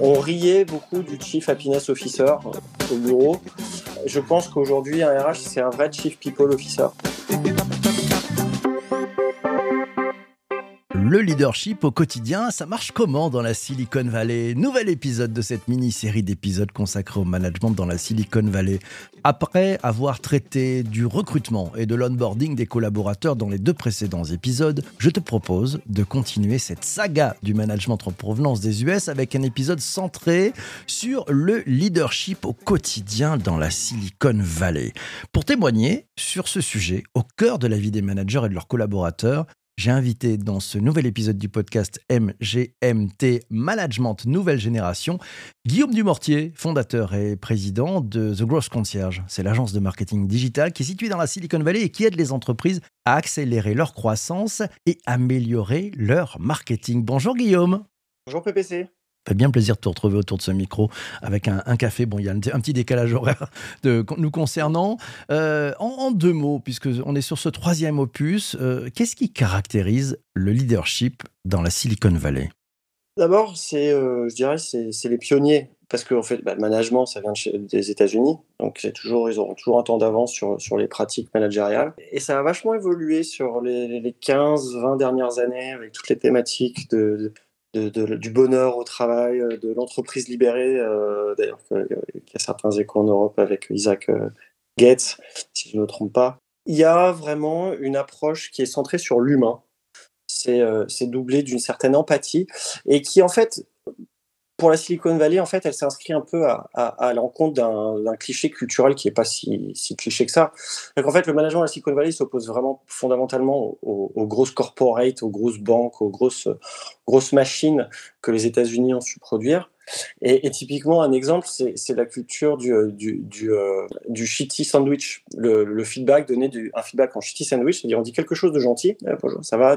On riait beaucoup du Chief Happiness Officer au bureau. Je pense qu'aujourd'hui, un RH, c'est un vrai Chief People Officer. Le leadership au quotidien, ça marche comment dans la Silicon Valley? Nouvel épisode de cette mini-série d'épisodes consacrés au management dans la Silicon Valley. Après avoir traité du recrutement et de l'onboarding des collaborateurs dans les deux précédents épisodes, je te propose de continuer cette saga du management en provenance des US avec un épisode centré sur le leadership au quotidien dans la Silicon Valley. Pour témoigner sur ce sujet, au cœur de la vie des managers et de leurs collaborateurs, j'ai invité dans ce nouvel épisode du podcast MGMT Management Nouvelle Génération Guillaume Dumortier, fondateur et président de The Growth Concierge. C'est l'agence de marketing digital qui est située dans la Silicon Valley et qui aide les entreprises à accélérer leur croissance et améliorer leur marketing. Bonjour Guillaume. Bonjour PPC fait bien plaisir de te retrouver autour de ce micro avec un, café. Bon, il y a un, petit décalage horaire de, nous concernant. Euh, en, deux mots, puisque on est sur ce troisième opus, euh, qu'est-ce qui caractérise le leadership dans la Silicon Valley? D'abord, c'est, euh, je dirais, c'est les pionniers. Parce que en fait, bah, le management, ça vient des États-Unis, donc c'est toujours, ils auront toujours un temps d'avance sur, sur les pratiques managériales. Et ça a vachement évolué sur les, les 15-20 dernières années avec toutes les thématiques de du bonheur au travail, euh, de l'entreprise libérée, euh, d'ailleurs qu'il y a certains échos en Europe avec Isaac euh, Gates, si je ne me trompe pas. Il y a vraiment une approche qui est centrée sur l'humain. C'est doublé d'une certaine empathie et qui en fait pour la Silicon Valley, en fait, elle s'inscrit un peu à, l'encontre d'un cliché culturel qui n'est pas si, cliché que ça. Donc, en fait, le management de la Silicon Valley s'oppose vraiment fondamentalement aux, grosses corporates, aux grosses banques, aux grosses, grosses machines que les États-Unis ont su produire. Et, typiquement, un exemple, c'est la culture du, du, du, euh, shitty sandwich. Le, feedback donné, du, un feedback en shitty sandwich, c'est-à-dire on dit quelque chose de gentil, eh, bonjour, ça va,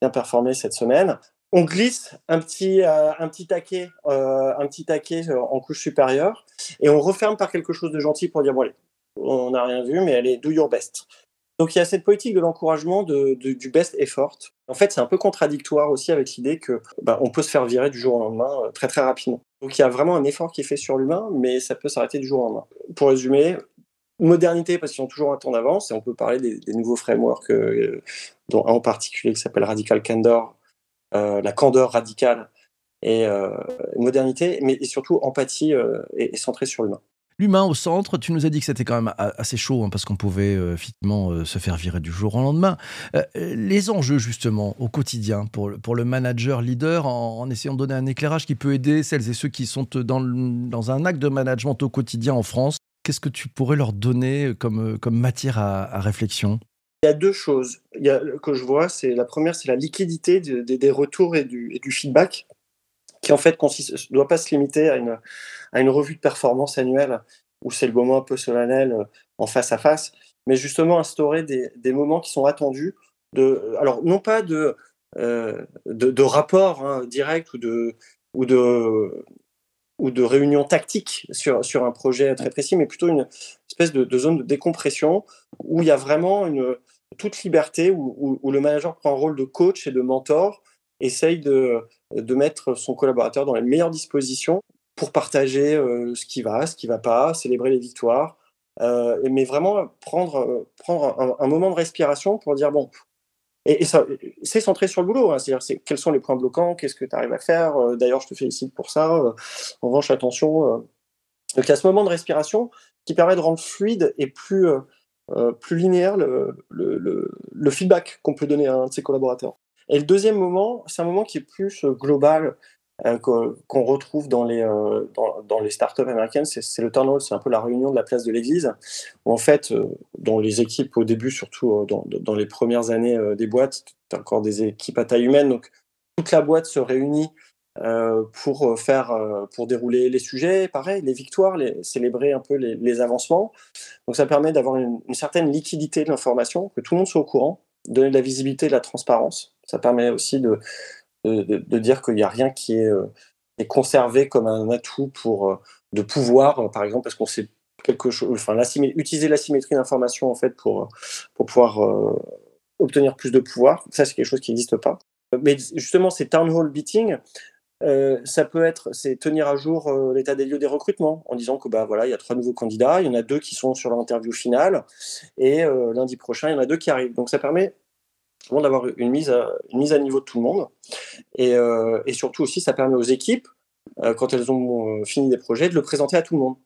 bien performé cette semaine on glisse un petit, euh, un petit taquet, euh, un petit taquet euh, en couche supérieure, et on referme par quelque chose de gentil pour dire bon allez, on n'a rien vu, mais est do your best. Donc il y a cette politique de l'encouragement de, du best effort. En fait, c'est un peu contradictoire aussi avec l'idée que bah, on peut se faire virer du jour au lendemain très très rapidement. Donc il y a vraiment un effort qui est fait sur l'humain, mais ça peut s'arrêter du jour au lendemain. Pour résumer, modernité parce qu'ils ont toujours un temps d'avance et on peut parler des, nouveaux frameworks, dont un en particulier qui s'appelle Radical Candor, la candeur radicale et euh, modernité, mais surtout empathie euh, et, centrée sur l'humain. L'humain au centre, tu nous as dit que c'était quand même assez chaud hein, parce qu'on pouvait effectivement se faire virer du jour au lendemain. les enjeux justement au quotidien pour, pour le manager leader en, essayant de donner un éclairage qui peut aider celles et ceux qui sont dans, dans un acte de management au quotidien en France, qu'est-ce que tu pourrais leur donner comme, comme matière à réflexion? Il y a deux choses que je vois. C'est la première, c'est la liquidité des retours et du, feedback, qui en fait ne doit pas se limiter à une, à une revue de performance annuelle où c'est le moment un peu solennel euh, en face à face, mais justement instaurer des, moments qui sont attendus. De, alors non pas de, euh, de, rapport hein, direct ou de, ou de ou de réunions tactiques sur, sur un projet très précis, mais plutôt une espèce de, zone de décompression où il y a vraiment une, toute liberté, où, où, le manager prend un rôle de coach et de mentor, essaye de, de mettre son collaborateur dans les meilleures dispositions pour partager euh, ce qui va, ce qui va pas, célébrer les victoires, euh, mais vraiment prendre, prendre un, moment de respiration pour dire bon, et, ça, c'est centré sur le boulot, hein. c'est-à-dire c'est, quels sont les points bloquants, qu'est-ce que tu arrives à faire. Euh, d'ailleurs, je te félicite pour ça. en revanche, attention. donc il y a ce moment de respiration qui permet de rendre fluide et plus, euh, plus linéaire le, le, feedback qu'on peut donner à un de ses collaborateurs. Et le deuxième moment, c'est un moment qui est plus euh, global, euh, qu'on retrouve dans les, dans, dans, les startups américaines, c'est le turn c'est un peu la réunion de la place de l'église, où en fait, dans les équipes au début, surtout dans, les premières années des boîtes, tu encore des équipes à taille humaine, donc toute la boîte se réunit euh, pour euh, faire, euh, pour dérouler les sujets, pareil, les victoires, célébrer un peu les, avancements. Donc ça permet d'avoir une, certaine liquidité de l'information, que tout le monde soit au courant, donner de la visibilité, de la transparence. Ça permet aussi de, de, dire qu'il n'y a rien qui est conservé comme un atout pour de pouvoir, par exemple, parce qu'on sait quelque chose, enfin, utiliser l'asymétrie d'information en fait pour, pour pouvoir obtenir plus de pouvoir. Ça, c'est quelque chose qui n'existe pas. Mais justement, ces town hall euh, ça peut être, c'est tenir à jour euh, l'état des lieux des recrutements en disant que bah voilà, il y a trois nouveaux candidats, il y en a deux qui sont sur l'interview finale et euh, lundi prochain il y en a deux qui arrivent. Donc ça permet d'avoir une mise à une mise à niveau de tout le monde et, et surtout aussi ça permet aux équipes quand elles ont fini des projets de le présenter à tout le monde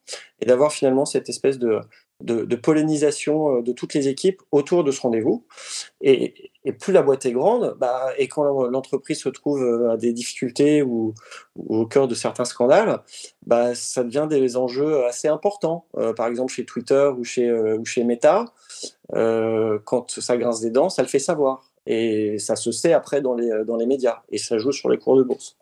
et d'avoir finalement cette espèce de de, pollinisation euh, de toutes les équipes autour de ce rendez-vous. Et, plus la boîte est grande, bah, et quand l'entreprise se trouve euh, à des difficultés ou, au cœur de certains scandales, bah, ça devient des enjeux assez importants. Euh, par exemple, chez Twitter ou chez, ou chez Meta, quand ça grince des dents, ça le fait savoir. Et ça se sait après dans les, dans les médias. Et ça joue sur les cours de bourse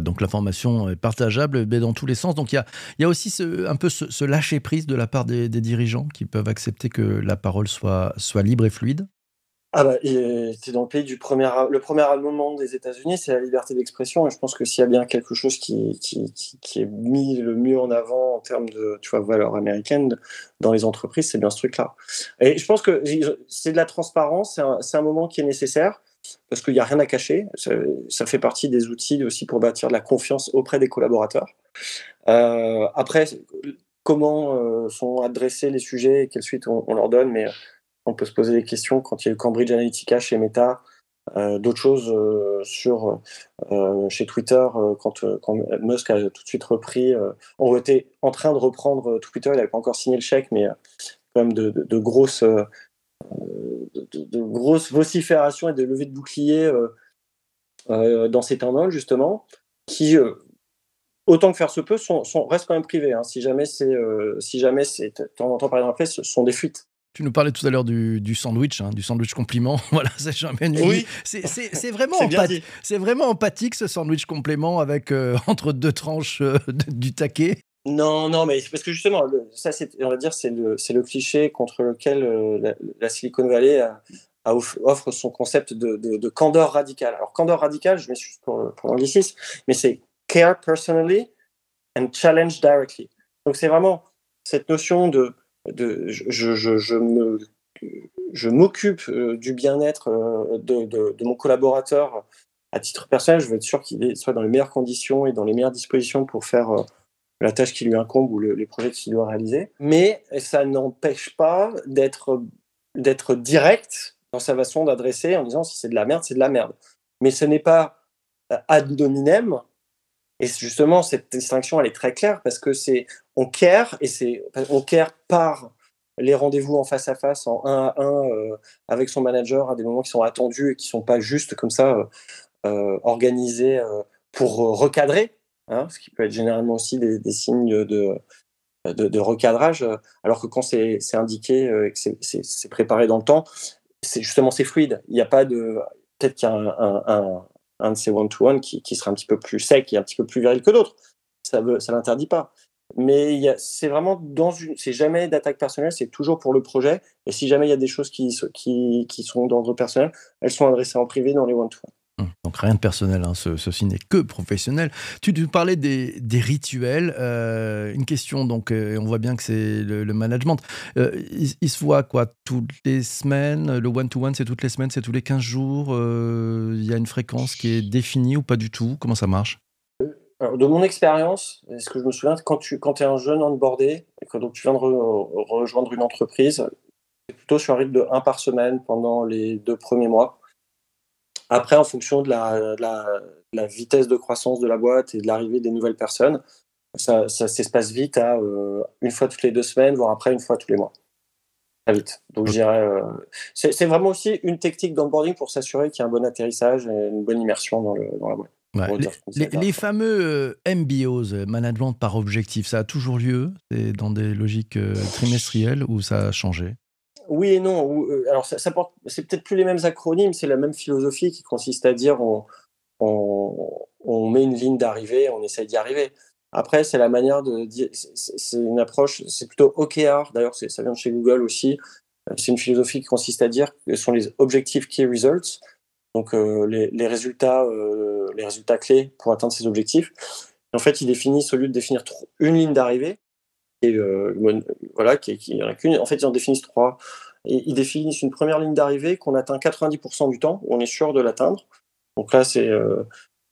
donc l'information est partageable dans tous les sens. Donc il y a, aussi un peu ce, lâcher prise de la part des, dirigeants qui peuvent accepter que la parole soit libre et fluide. Ah bah, c'est dans le pays du premier, le premier amendement des États-Unis, c'est la liberté d'expression. Et je pense que s'il y a bien quelque chose qui, qui, est mis le mieux en avant en termes de, tu vois, valeurs américaines dans les entreprises, c'est bien ce truc-là. Et je pense que c'est de la transparence. C'est un, un, moment qui est nécessaire parce qu'il n'y a rien à cacher. Ça, fait partie des outils aussi pour bâtir de la confiance auprès des collaborateurs. Euh, après, comment euh, sont adressés les sujets et quelle suite on, leur donne, mais on peut se poser des questions quand il y a eu Cambridge Analytica chez Meta, euh, d'autres choses sur chez Twitter quand, Musk a tout de suite repris. on était en train de reprendre Twitter, il n'avait pas encore signé le chèque, mais quand même de, grosses vociférations et de levées de boucliers euh, euh, dans ces temps justement, qui, euh, autant que faire se peut, restent quand même privés. Hein. Si jamais c'est, si jamais c'est, temps en temps, par exemple, après, ce sont des fuites. Tu nous parlais tout à l'heure du, sandwich, hein, du sandwich compliment. voilà, c'est jamais Oui. C'est vraiment, empathique, vraiment empathique ce sandwich complément avec entre deux tranches du taquet. Non, non, mais parce que justement, ça, on va dire, c'est le, le, cliché contre lequel euh, la, Silicon Valley a, offre son concept de, de, candeur radicale. Alors, candeur radicale, je m'excuse pour, pour l'anglicisme, mais c'est care personally and challenge directly. Donc, c'est vraiment cette notion de, je, m'occupe euh, du bien-être euh, de, mon collaborateur à titre personnel. Je veux être sûr qu'il soit dans les meilleures conditions et dans les meilleures dispositions pour faire la tâche qui lui incombe ou les projets qu'il doit réaliser. Mais ça n'empêche pas d'être direct dans sa façon d'adresser en disant si c'est de la merde, c'est de la merde. Mais ce n'est pas euh, ad hominem. Et justement, cette distinction, elle est très claire parce que c'est on care et c'est on care par les rendez-vous en face à face, en un à un, euh, avec son manager à des moments qui sont attendus et qui sont pas juste comme ça euh, organisés pour recadrer, Hein, ce qui peut être généralement aussi des, signes de, de, recadrage, alors que quand c'est indiqué euh, et que c'est préparé dans le temps, c'est justement c'est fluide. Il n'y a pas de peut-être qu'il y a un, de ces one-to-one qui, qui, sera un petit peu plus sec et un petit peu plus viril que d'autres. Ça ne ça l'interdit pas. Mais c'est vraiment dans une, c'est jamais d'attaque personnelle, c'est toujours pour le projet. Et si jamais il y a des choses qui, qui, qui sont d'ordre personnel, elles sont adressées en privé dans les one-to-one. Donc rien de personnel, hein, ceci n'est que professionnel. Tu, parlais des, rituels. Euh, une question, donc, euh, on voit bien que c'est le, management. Euh, il, se voit quoi? Toutes les semaines Le one-to-one, c'est toutes les semaines, c'est tous les 15 jours Il y a une fréquence qui est définie ou pas du tout? Comment ça marche? De mon expérience, est-ce que je me souviens, quand tu es un jeune onboardé, et que tu viens de rejoindre une entreprise, plutôt sur un rythme de 1 par semaine pendant les deux premiers mois. Après, en fonction de la, vitesse de croissance de la boîte et de l'arrivée des nouvelles personnes, ça, s'espace vite à euh, une fois toutes les deux semaines, voire après une fois tous les mois. Très vite. Donc, je dirais, euh, c'est vraiment aussi une technique d'onboarding pour s'assurer qu'il y a un bon atterrissage et une bonne immersion dans, la boîte. les, fameux euh, MBOs, management par objectif, ça a toujours lieu? Dans des logiques trimestrielles ou ça a changé? Oui et non. Euh, alors, ça, porte, c'est peut-être plus les mêmes acronymes, c'est la même philosophie qui consiste à dire on, on, met une ligne d'arrivée, on essaye d'y arriver. Après, c'est la manière de dire, c'est une approche, c'est plutôt OKR. D'ailleurs, ça vient de chez Google aussi. Euh, c'est une philosophie qui consiste à dire que ce sont les objectifs key results, donc euh, les, résultats, les résultats clés pour atteindre ces objectifs. En fait, ils définissent, au lieu de définir une ligne d'arrivée, et voilà, qui, qui qu'une, en fait, ils en définissent trois. Ils définissent une première ligne d'arrivée qu'on atteint 90% du temps, où on est sûr de l'atteindre. Donc là, c'est,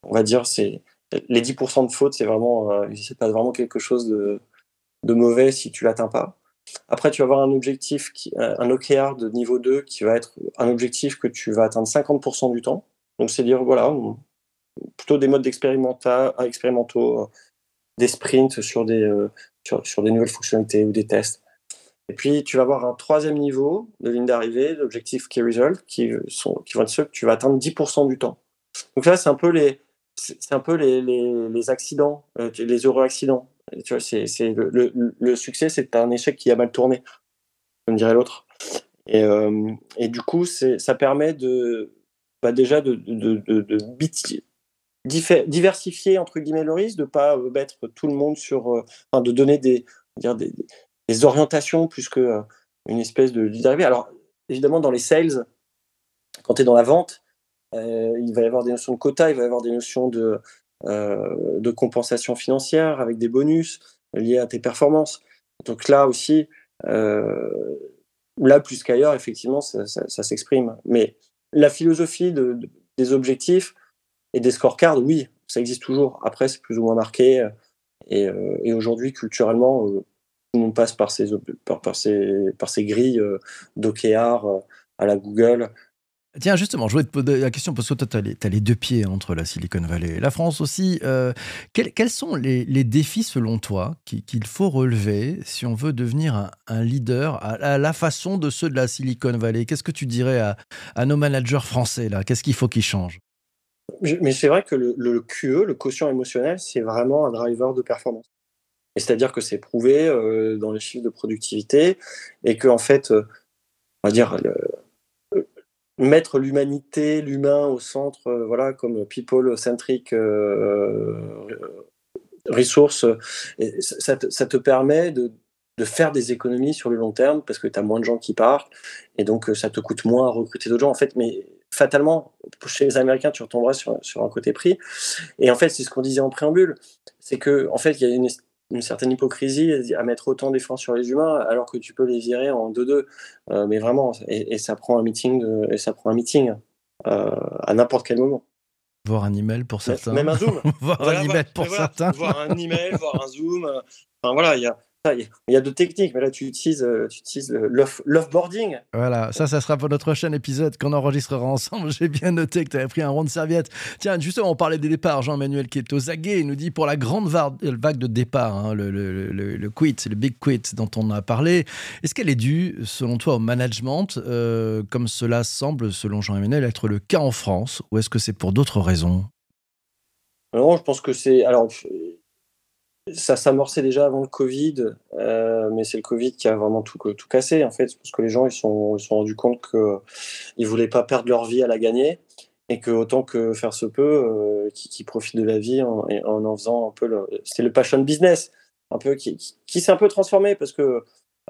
on va dire, c'est les 10% de faute, c'est vraiment, c'est pas vraiment quelque chose de, de mauvais si tu l'atteins pas. Après, tu vas avoir un objectif, un OKR de niveau 2 qui va être un objectif que tu vas atteindre 50% du temps. Donc, c'est dire, voilà, plutôt des modes expérimentaux, des sprints sur des, euh, sur, des nouvelles fonctionnalités ou des tests. Et puis, tu vas avoir un troisième niveau de ligne d'arrivée, d'objectifs key result, qui, sont, qui vont être ceux que tu vas atteindre 10% du temps. Donc là, c'est un peu les, c'est un peu les, les, accidents, euh, les heureux accidents. Tu vois, c'est, le, le, succès, c'est un échec qui a mal tourné, comme dirait l'autre. Et, euh, et, du coup, ça permet de, bah déjà de, de, de, de diversifier entre guillemets le risque, de pas euh, mettre tout le monde sur, euh, de donner des, dire des, des, orientations plus que euh, une espèce de d'arrivée. Alors évidemment dans les sales, quand tu es dans la vente, il va y avoir des notions de quota, il va y avoir des notions de, de compensation financière avec des bonus liés à tes performances. Donc là aussi, là plus qu'ailleurs, effectivement, ça, s'exprime. Mais la philosophie de, des objectifs, et des scorecards, oui, ça existe toujours. Après, c'est plus ou moins marqué. Et, euh, aujourd'hui, culturellement, euh, on passe par ces, par, ces, par ces grilles euh, d'OKR euh, à la Google. Tiens, justement, je voulais te poser la question parce que toi, tu as, les deux pieds entre la Silicon Valley et la France aussi. quels, sont les, défis, selon toi, qu'il faut relever si on veut devenir un, leader à, la façon de ceux de la Silicon Valley? Qu'est-ce que tu dirais à, à nos managers français là? Qu'est-ce qu'il faut qu'ils changent? Mais c'est vrai que le, QE, le quotient émotionnel, c'est vraiment un driver de performance. C'est-à-dire que c'est prouvé euh, dans les chiffres de productivité et que en fait, euh, on va dire, euh, mettre l'humanité, l'humain au centre, voilà, comme people-centric resource, ça te, permet de, de, faire des économies sur le long terme parce que tu as moins de gens qui partent et donc ça te coûte moins à recruter d'autres gens. En fait, mais fatalement, chez les Américains, tu retomberas sur, sur un côté prix. Et en fait, c'est ce qu'on disait en préambule, c'est que en fait, il y a une, une, certaine hypocrisie à mettre autant d'efforts sur les humains alors que tu peux les virer en 2-2. Euh, mais vraiment, et, ça prend un meeting, et ça prend un meeting euh, à n'importe quel moment. Voir un email pour certains. Même un zoom. voir un email pour certains. Voir un email, voir un zoom. Enfin voilà, il y a, il y a d'autres techniques, mais là, tu utilises, euh, tu utilises l'offboarding. Voilà, ça, ça sera pour notre prochain épisode qu'on enregistrera ensemble. J'ai bien noté que tu avais pris un rond de serviette. Tiens, justement, on parlait des départs. Jean-Emmanuel qui est aux aguets, il nous dit pour la grande vague de départ, hein, le, le, le, le, quit, le big quit dont on a parlé, est-ce qu'elle est due, selon toi, au management, euh, comme cela semble, selon Jean-Emmanuel, être le cas en France, ou est-ce que c'est pour d'autres raisons? Non, je pense que c'est. Alors, ça s'amorçait déjà avant le Covid, euh, mais c'est le Covid qui a vraiment tout, cassé, en fait, parce que les gens ils sont, ils sont rendus compte qu'ils ne voulaient pas perdre leur vie à la gagner, et que autant que faire se peut, euh, qui, profitent de la vie en, en, faisant un peu le. C'était le passion business, un peu qui, qui, s'est un peu transformé, parce que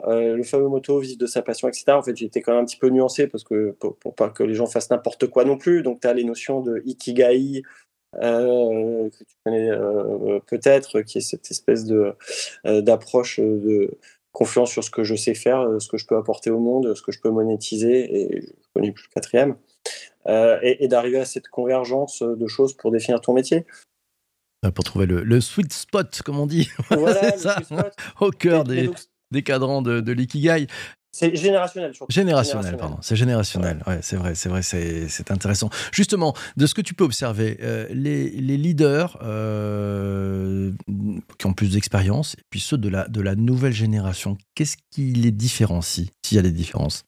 euh, le fameux moto, vivre de sa passion, etc. En fait, j'étais quand même un petit peu nuancé, parce que pour, pour pas que les gens fassent n'importe quoi non plus, donc tu as les notions de ikigai, que tu connais euh, peut-être, qui est cette espèce de euh, d'approche de confiance sur ce que je sais faire, ce que je peux apporter au monde, ce que je peux monétiser, et je connais plus le quatrième, et, d'arriver à cette convergence de choses pour définir ton métier. Pour trouver le, sweet spot, comme on dit. Voilà, ça, au cœur des, des cadrans de, de l'ikigai. C'est générationnel, Générationnel, pardon. C'est générationnel. Ouais, c'est vrai, c'est vrai, c'est intéressant. Justement, de ce que tu peux observer, euh, les, les, leaders euh, qui ont plus d'expérience et puis ceux de la, de la nouvelle génération, qu'est-ce qui les différencie, s'il y a des différences?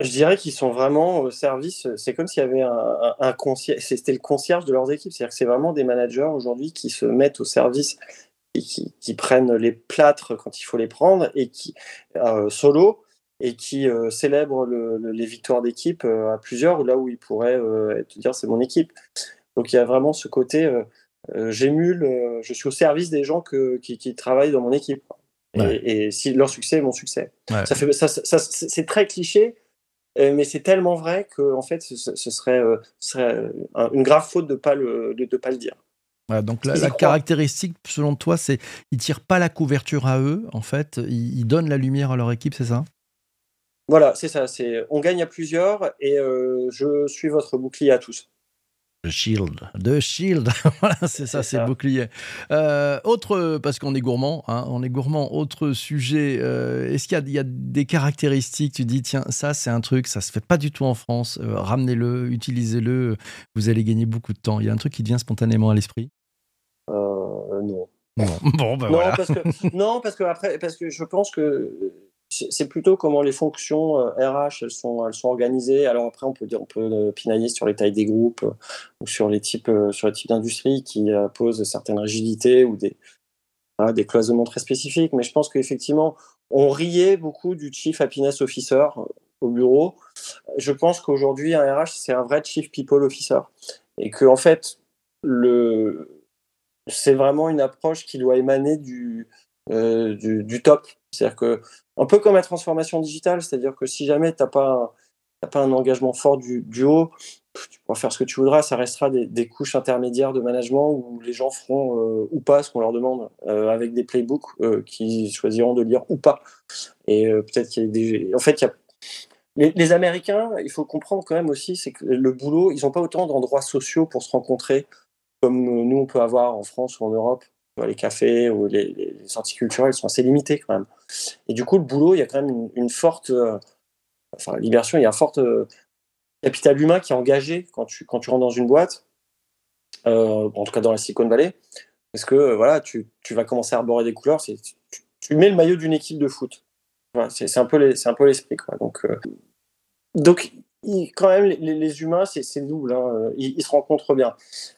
Je dirais qu'ils sont vraiment au service. C'est comme s'il y avait un, un concierge. C'était le concierge de leurs équipes. C'est-à-dire que c'est vraiment des managers aujourd'hui qui se mettent au service qui, prennent les plâtres quand il faut les prendre et qui euh, solo et qui euh, célèbrent les victoires d'équipe euh, à plusieurs là où ils pourraient te dire c'est mon équipe. Donc il y a vraiment ce côté j'émule, je suis au service des gens que, qui, travaillent dans mon équipe. Et, si leur succès est mon succès. Ça fait, ça, c'est très cliché, mais c'est tellement vrai que en fait, ce, serait, serait une grave faute de pas le de, pas le dire. Donc la, caractéristique, selon toi, c'est ils tirent pas la couverture à eux, en fait, ils, donnent la lumière à leur équipe, c'est ça? Voilà, c'est ça. C'est on gagne à plusieurs et je suis votre bouclier à tous. The Shield, The Shield, voilà, c'est ça, c'est bouclier. Euh, autre, parce qu'on est gourmand, hein, on est gourmand. Autre sujet, euh, est-ce qu'il y, a des caractéristiques Tu dis, tiens, ça c'est un truc, ça se fait pas du tout en France. Euh, ramenez-le, utilisez-le, vous allez gagner beaucoup de temps. Il y a un truc qui vient spontanément à l'esprit? Non. Non. Bon, ben voilà. parce que, non, parce que après, parce que je pense que c'est plutôt comment les fonctions RH euh, elles sont, elles sont organisées. Alors après, on peut dire, on peut euh, pinailler sur les tailles des groupes euh, ou sur les types, types d'industrie qui posent certaines rigidités ou des, des cloisonnements très spécifiques. Mais je pense qu'effectivement, on riait beaucoup du chief happiness officer au bureau. Je pense qu'aujourd'hui, un RH, c'est un vrai chief people officer et que en fait, le c'est vraiment une approche qui doit émaner du, du, top. C'est-à-dire que un peu comme la transformation digitale, c'est-à-dire que si jamais tu n'as pas, pas un engagement fort du, haut, tu pourras faire ce que tu voudras, ça restera des, couches intermédiaires de management où les gens feront euh, ou pas ce qu'on leur demande, euh, avec des playbooks euh, qu'ils choisiront de lire ou pas. Et peut-être qu'il y a des. En fait, il y a... Les, les, Américains, il faut comprendre quand même aussi, c'est que le boulot, ils n'ont pas autant d'endroits sociaux pour se rencontrer comme nous on peut avoir en France ou en Europe les cafés ou les, les, culturelles sont assez limitées quand même. Et du coup, le boulot, il y a quand même une, forte, euh, enfin, l'immersion, il y a un fort euh, capital humain qui est engagé quand tu, rentres dans une boîte, euh, en tout cas dans la Silicon Valley, parce que voilà, tu, vas commencer à arborer des couleurs, tu, tu, mets le maillot d'une équipe de foot. C'est un peu l'esprit. donc, donc quand même, les, humains, c'est double. Hein. Ils, se rencontrent bien.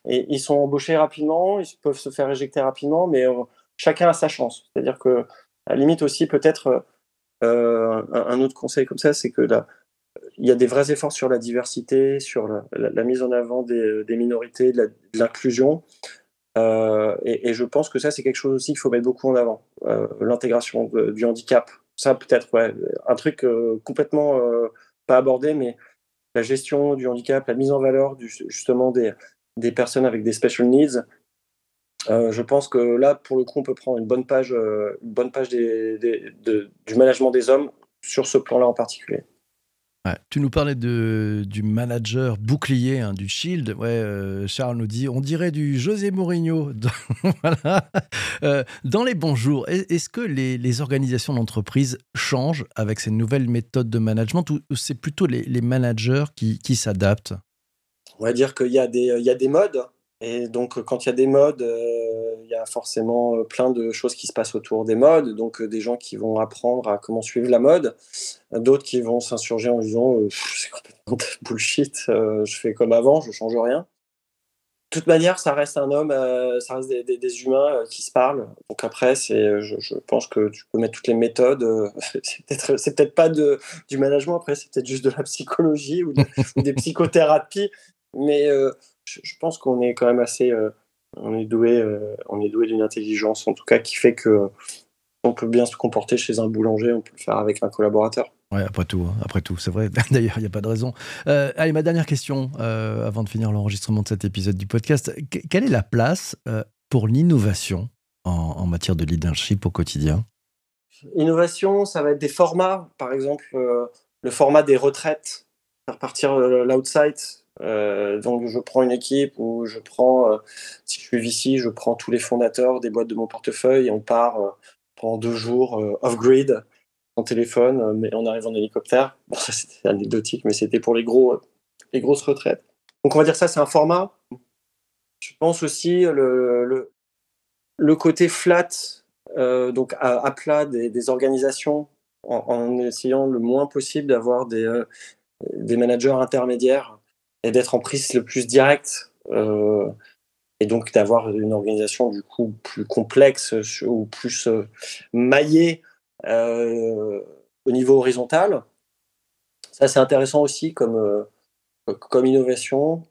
Et ils sont embauchés rapidement, ils peuvent se faire éjecter rapidement, mais euh, chacun a sa chance. C'est-à-dire que, à la limite aussi, peut-être, euh, un, autre conseil comme ça, c'est que là, il y a des vrais efforts sur la diversité, sur la, mise en avant des, minorités, de l'inclusion. Euh, et, je pense que ça, c'est quelque chose aussi qu'il faut mettre beaucoup en avant. L'intégration du handicap. Ça, peut-être, ouais, un truc complètement pas abordé, mais la gestion du handicap, la mise en valeur justement des, personnes avec des special needs. Euh, je pense que là, pour le coup, on peut prendre une bonne page, euh, une bonne page du management des hommes sur ce plan-là en particulier tu nous parlais de, du manager bouclier hein, du Shield. Ouais, euh, Charles nous dit on dirait du José Mourinho. voilà. Euh, dans les bons jours, est-ce que les, organisations d'entreprise changent avec ces nouvelles méthodes de management ou c'est plutôt les, managers qui, qui s'adaptent? On va dire qu'il y, a des, il y a des modes et donc, quand il y a des modes, euh, il y a forcément euh, plein de choses qui se passent autour des modes. Donc, euh, des gens qui vont apprendre à comment suivre la mode, d'autres qui vont s'insurger en disant c'est complètement bullshit, je fais comme avant, je change rien. De toute manière, ça reste un homme, ça reste des, humains qui se parlent. Donc après, c'est, je, pense que tu peux mettre toutes les méthodes. c'est peut-être, c'est peut-être pas de, du management. Après, c'est peut-être juste de la psychologie ou, ou des psychothérapies. Mais je, pense qu'on est quand même assez, euh, on est doué, euh, on est doué d'une intelligence en tout cas qui fait que on peut bien se comporter chez un boulanger, on peut le faire avec un collaborateur. Ouais, après tout, hein, après tout, c'est vrai. D'ailleurs, il n'y a pas de raison. Euh, allez, ma dernière question, avant de finir l'enregistrement de cet épisode du podcast. quelle est la place pour l'innovation en, en, matière de leadership au quotidien? Innovation, ça va être des formats, par exemple le format des retraites, faire partir l'outside, euh, donc je prends une équipe où je prends, euh, si je suis VC, je prends tous les fondateurs des boîtes de mon portefeuille et on part euh, pendant deux jours off-grid en téléphone, mais on arrive en hélicoptère. Bon, ça c'était anecdotique, mais c'était pour les, gros, les grosses retraites. Donc on va dire ça, c'est un format. Je pense aussi le, côté flat, donc à, plat des, organisations, en, essayant le moins possible d'avoir des managers intermédiaires d'être en prise le plus direct euh, et donc d'avoir une organisation du coup plus complexe ou plus euh, maillée euh, au niveau horizontal. Ça c'est intéressant aussi comme, innovation.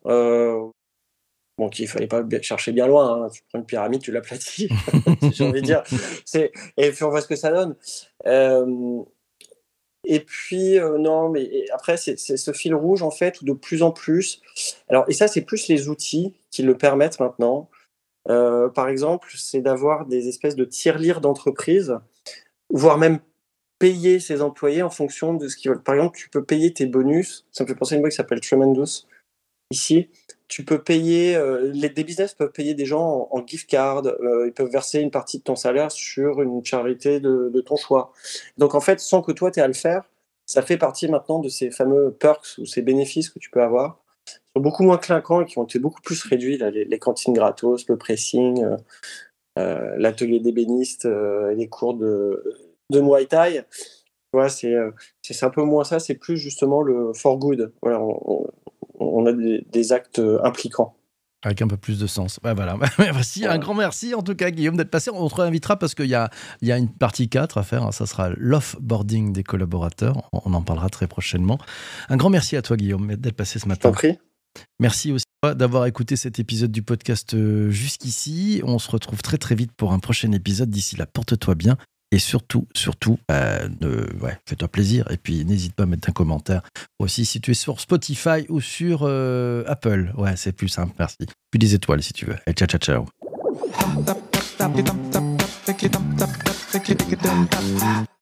Bon, il fallait pas chercher bien loin. Hein. Tu prends une pyramide, tu l'aplatis. J'ai envie de dire. Et puis on voit ce que ça donne. Et puis, euh, non, mais après, c'est ce fil rouge, en fait, où de plus en plus. Alors, et ça, c'est plus les outils qui le permettent maintenant. par exemple, c'est d'avoir des espèces de tiers-lire d'entreprise, voire même payer ses employés en fonction de ce qu'ils veulent. Par exemple, tu peux payer tes bonus. Ça me fait penser à une boîte qui s'appelle Tremendous ici. Tu peux payer, euh, les, des business peuvent payer des gens en, gift card, euh, ils peuvent verser une partie de ton salaire sur une charité de, ton choix. Donc en fait, sans que toi tu aies à le faire, ça fait partie maintenant de ces fameux perks ou ces bénéfices que tu peux avoir, qui sont beaucoup moins clinquants et qui ont été beaucoup plus réduits, les, cantines gratos, le pressing, euh, euh l'atelier d'ébéniste, les cours de, de Muay Thai. Voilà, c'est un peu moins ça, c'est plus justement le for good. Voilà, on a des, actes impliquants. Avec un peu plus de sens. voilà. Merci, un grand merci en tout cas, Guillaume, d'être passé. On te réinvitera parce qu'il y a, il y a une partie 4 à faire. Hein. Ça sera l'offboarding des collaborateurs. On en parlera très prochainement. Un grand merci à toi, Guillaume, d'être passé ce matin. prie. Merci aussi d'avoir écouté cet épisode du podcast euh, jusqu'ici. On se retrouve très très vite pour un prochain épisode. D'ici là, porte-toi bien et surtout, surtout, euh, fais-toi plaisir. Et puis, n'hésite pas à mettre un commentaire. Aussi, si tu es sur Spotify ou sur euh, Apple. Ouais, c'est plus simple, merci. Puis des étoiles si tu veux. Et ciao, ciao, ciao.